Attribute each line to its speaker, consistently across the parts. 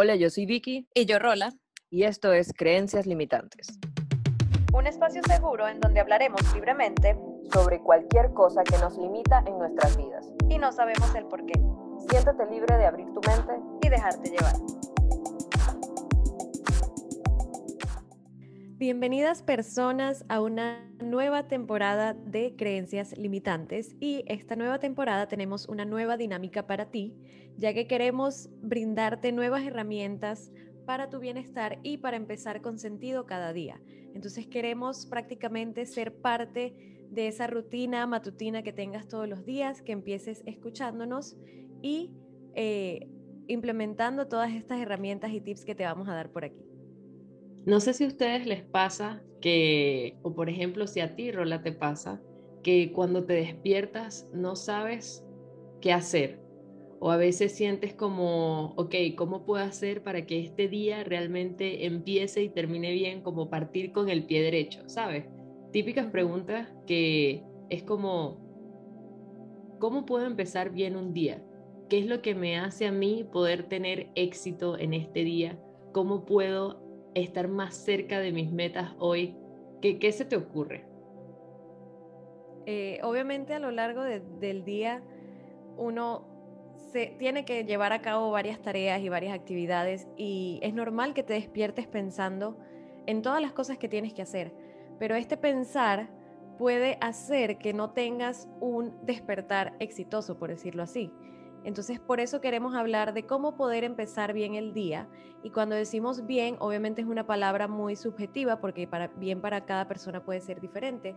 Speaker 1: Hola, yo soy Vicky.
Speaker 2: Y yo Rola.
Speaker 1: Y esto es Creencias Limitantes.
Speaker 2: Un espacio seguro en donde hablaremos libremente
Speaker 1: sobre cualquier cosa que nos limita en nuestras vidas.
Speaker 2: Y no sabemos el por qué.
Speaker 1: Siéntate libre de abrir tu mente
Speaker 2: y dejarte llevar.
Speaker 3: Bienvenidas personas a una nueva temporada de Creencias Limitantes y esta nueva temporada tenemos una nueva dinámica para ti, ya que queremos brindarte nuevas herramientas para tu bienestar y para empezar con sentido cada día. Entonces queremos prácticamente ser parte de esa rutina matutina que tengas todos los días, que empieces escuchándonos y eh, implementando todas estas herramientas y tips que te vamos a dar por aquí.
Speaker 4: No sé si a ustedes les pasa que, o por ejemplo, si a ti, Rola, te pasa, que cuando te despiertas no sabes qué hacer. O a veces sientes como, ok, ¿cómo puedo hacer para que este día realmente empiece y termine bien, como partir con el pie derecho, ¿sabes? Típicas preguntas que es como, ¿cómo puedo empezar bien un día? ¿Qué es lo que me hace a mí poder tener éxito en este día? ¿Cómo puedo estar más cerca de mis metas hoy? ¿Qué, qué se te ocurre?
Speaker 3: Eh, obviamente a lo largo del día uno se tiene que llevar a cabo varias tareas y varias actividades y es normal que te despiertes pensando en todas las cosas que tienes que hacer, pero este pensar puede hacer que no tengas un despertar exitoso, por decirlo así. Entonces, por eso queremos hablar de cómo poder empezar bien el día. Y cuando decimos bien, obviamente es una palabra muy subjetiva porque bien para cada persona puede ser diferente.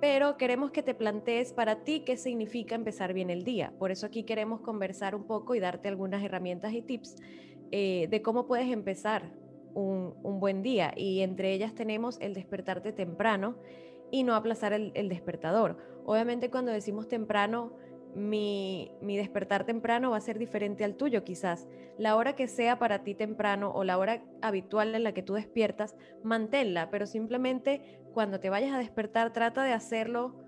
Speaker 3: Pero queremos que te plantees para ti qué significa empezar bien el día. Por eso aquí queremos conversar un poco y darte algunas herramientas y tips eh, de cómo puedes empezar un, buen día. Y entre ellas tenemos el despertarte temprano y no aplazar el despertador. Obviamente cuando decimos temprano mi, despertar temprano va a ser diferente al tuyo quizás. La hora que sea para ti temprano o la hora habitual en la que tú despiertas, manténla, pero simplemente cuando te vayas a despertar trata de hacerlo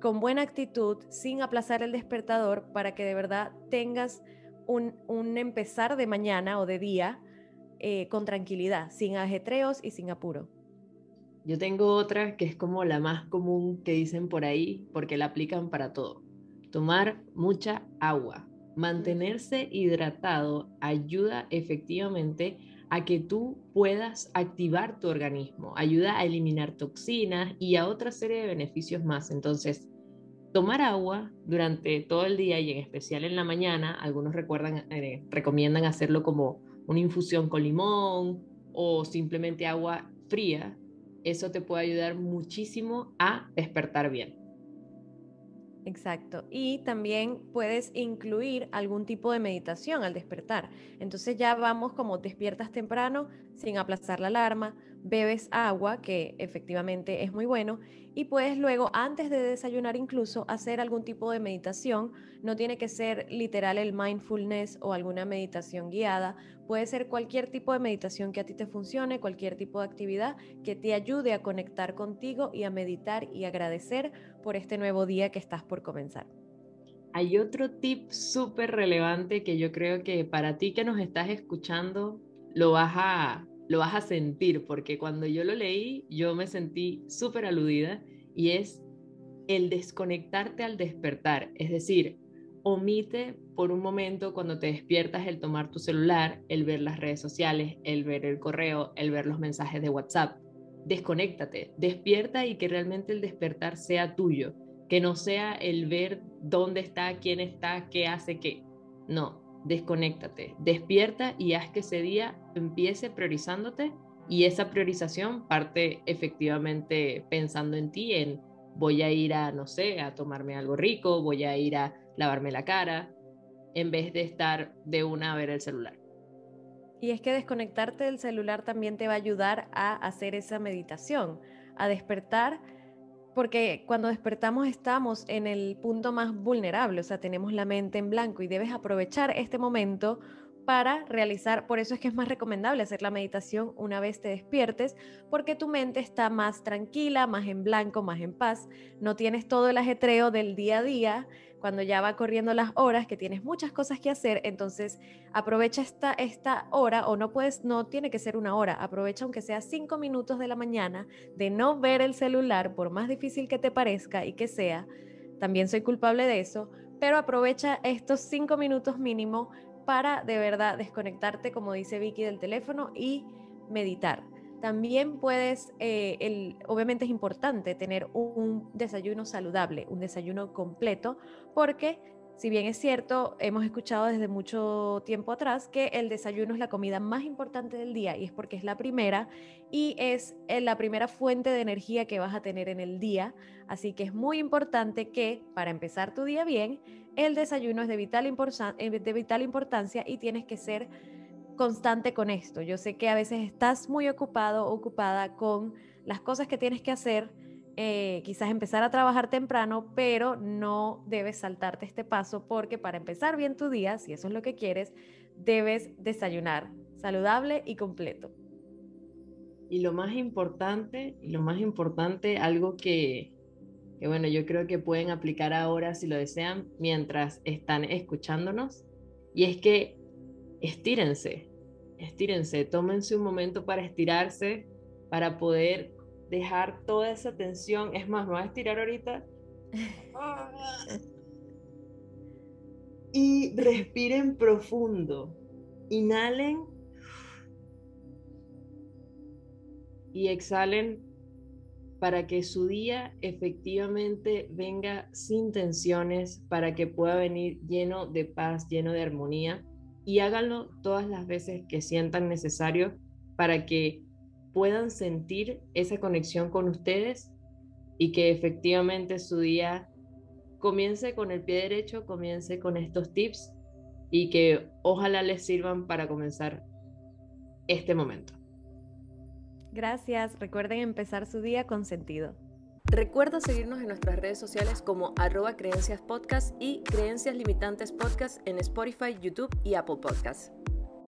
Speaker 3: con buena actitud, sin aplazar el despertador, para que de verdad tengas un, empezar de mañana o de día eh, con tranquilidad, sin ajetreos y sin apuro.
Speaker 4: Yo tengo otra que es como la más común que dicen por ahí, porque la aplican para todo Tomar mucha agua. Mantenerse hidratado ayuda efectivamente a que tú puedas activar tu organismo, ayuda a eliminar toxinas y a otra serie de beneficios más. Entonces, tomar agua durante todo el día y en especial en la mañana, algunos recuerdan, eh, recomiendan hacerlo como una infusión con limón o simplemente agua fría, eso te puede ayudar muchísimo a despertar bien.
Speaker 3: Exacto. Y también puedes incluir algún tipo de meditación al despertar. Entonces ya vamos como despiertas temprano sin aplazar la alarma, bebes agua, que efectivamente es muy bueno, y puedes luego, antes de desayunar incluso, hacer algún tipo de meditación. No tiene que ser literal el mindfulness o alguna meditación guiada, puede ser cualquier tipo de meditación que a ti te funcione, cualquier tipo de actividad que te ayude a conectar contigo y a meditar y agradecer por este nuevo día que estás por comenzar.
Speaker 4: Hay otro tip súper relevante que yo creo que para ti que nos estás escuchando lo vas a lo vas a sentir, porque cuando yo lo leí, yo me sentí súper aludida y es el desconectarte al despertar, es decir, omite por un momento cuando te despiertas el tomar tu celular, el ver las redes sociales, el ver el correo, el ver los mensajes de WhatsApp. Desconéctate, despierta y que realmente el despertar sea tuyo, que no sea el ver dónde está, quién está, qué hace, qué. No, desconéctate, despierta y haz que ese día empiece priorizándote y esa priorización parte efectivamente pensando en ti, en voy a ir a, no sé, a tomarme algo rico, voy a ir a lavarme la cara, en vez de estar de una a ver el celular.
Speaker 3: Y es que desconectarte del celular también te va a ayudar a hacer esa meditación, a despertar porque cuando despertamos estamos en el punto más vulnerable, o sea, tenemos la mente en blanco y debes aprovechar este momento para realizar, por eso es que es más recomendable hacer la meditación una vez te despiertes, porque tu mente está más tranquila, más en blanco, más en paz, no tienes todo el ajetreo del día a día, cuando ya va corriendo las horas, que tienes muchas cosas que hacer, entonces aprovecha esta, esta hora, o no puedes, no tiene que ser una hora, aprovecha aunque sea cinco minutos de la mañana de no ver el celular, por más difícil que te parezca y que sea, también soy culpable de eso, pero aprovecha estos cinco minutos mínimo para de verdad desconectarte, como dice Vicky, del teléfono y meditar. También puedes, eh, el, obviamente es importante tener un desayuno saludable, un desayuno completo, porque si bien es cierto, hemos escuchado desde mucho tiempo atrás que el desayuno es la comida más importante del día y es porque es la primera y es eh, la primera fuente de energía que vas a tener en el día. Así que es muy importante que para empezar tu día bien, el desayuno es de vital, eh, de vital importancia y tienes que ser constante con esto. Yo sé que a veces estás muy ocupado, ocupada con las cosas que tienes que hacer eh, quizás empezar a trabajar temprano, pero no debes saltarte este paso porque para empezar bien tu día, si eso es lo que quieres, debes desayunar saludable y completo.
Speaker 4: Y lo más importante, lo más importante, algo que bueno, yo creo que pueden aplicar ahora si lo desean mientras están escuchándonos, y es que estírense, estírense, tómense un momento para estirarse, para poder dejar toda esa tensión. Es más, me voy a estirar ahorita. Y respiren profundo. Inhalen. Y exhalen para que su día efectivamente venga sin tensiones, para que pueda venir lleno de paz, lleno de armonía. Y háganlo todas las veces que sientan necesario para que puedan sentir esa conexión con ustedes y que efectivamente su día comience con el pie derecho, comience con estos tips y que ojalá les sirvan para comenzar este momento.
Speaker 3: Gracias, recuerden empezar su día con sentido.
Speaker 1: Recuerda seguirnos en nuestras redes sociales como arroba creencias podcast y creencias limitantes podcast en Spotify, YouTube y Apple Podcasts.